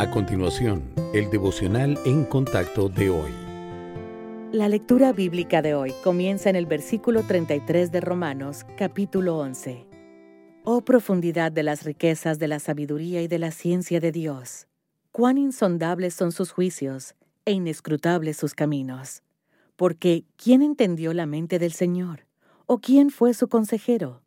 A continuación, el devocional en contacto de hoy. La lectura bíblica de hoy comienza en el versículo 33 de Romanos, capítulo 11. Oh profundidad de las riquezas de la sabiduría y de la ciencia de Dios, cuán insondables son sus juicios e inescrutables sus caminos. Porque, ¿quién entendió la mente del Señor? ¿O quién fue su consejero?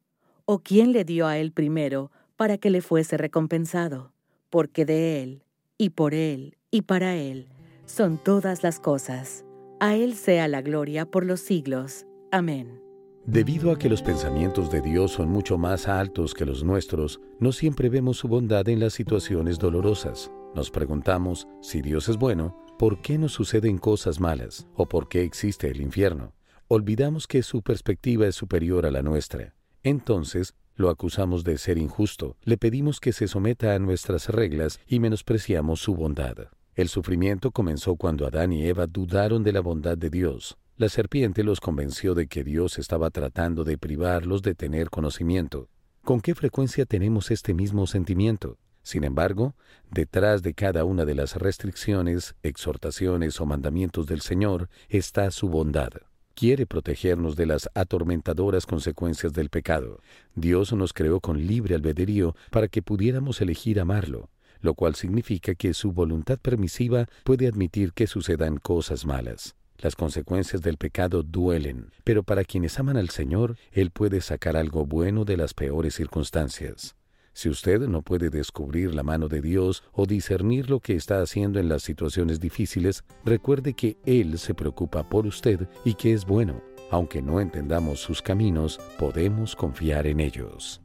¿O quién le dio a él primero para que le fuese recompensado? Porque de él, y por él, y para él, son todas las cosas a Él sea la gloria por los siglos. Amén. Debido a que los pensamientos de Dios son mucho más altos que los nuestros, no siempre vemos su bondad en las situaciones dolorosas. Nos preguntamos, si Dios es bueno, ¿por qué nos suceden cosas malas? ¿O por qué existe el infierno? Olvidamos que su perspectiva es superior a la nuestra. Entonces, lo acusamos de ser injusto, le pedimos que se someta a nuestras reglas y menospreciamos su bondad. El sufrimiento comenzó cuando Adán y Eva dudaron de la bondad de Dios. La serpiente los convenció de que Dios estaba tratando de privarlos de tener conocimiento. ¿Con qué frecuencia tenemos este mismo sentimiento? Sin embargo, detrás de cada una de las restricciones, exhortaciones o mandamientos del Señor está su bondad. Quiere protegernos de las atormentadoras consecuencias del pecado. Dios nos creó con libre albedrío para que pudiéramos elegir amarlo lo cual significa que su voluntad permisiva puede admitir que sucedan cosas malas. Las consecuencias del pecado duelen, pero para quienes aman al Señor, Él puede sacar algo bueno de las peores circunstancias. Si usted no puede descubrir la mano de Dios o discernir lo que está haciendo en las situaciones difíciles, recuerde que Él se preocupa por usted y que es bueno. Aunque no entendamos sus caminos, podemos confiar en ellos.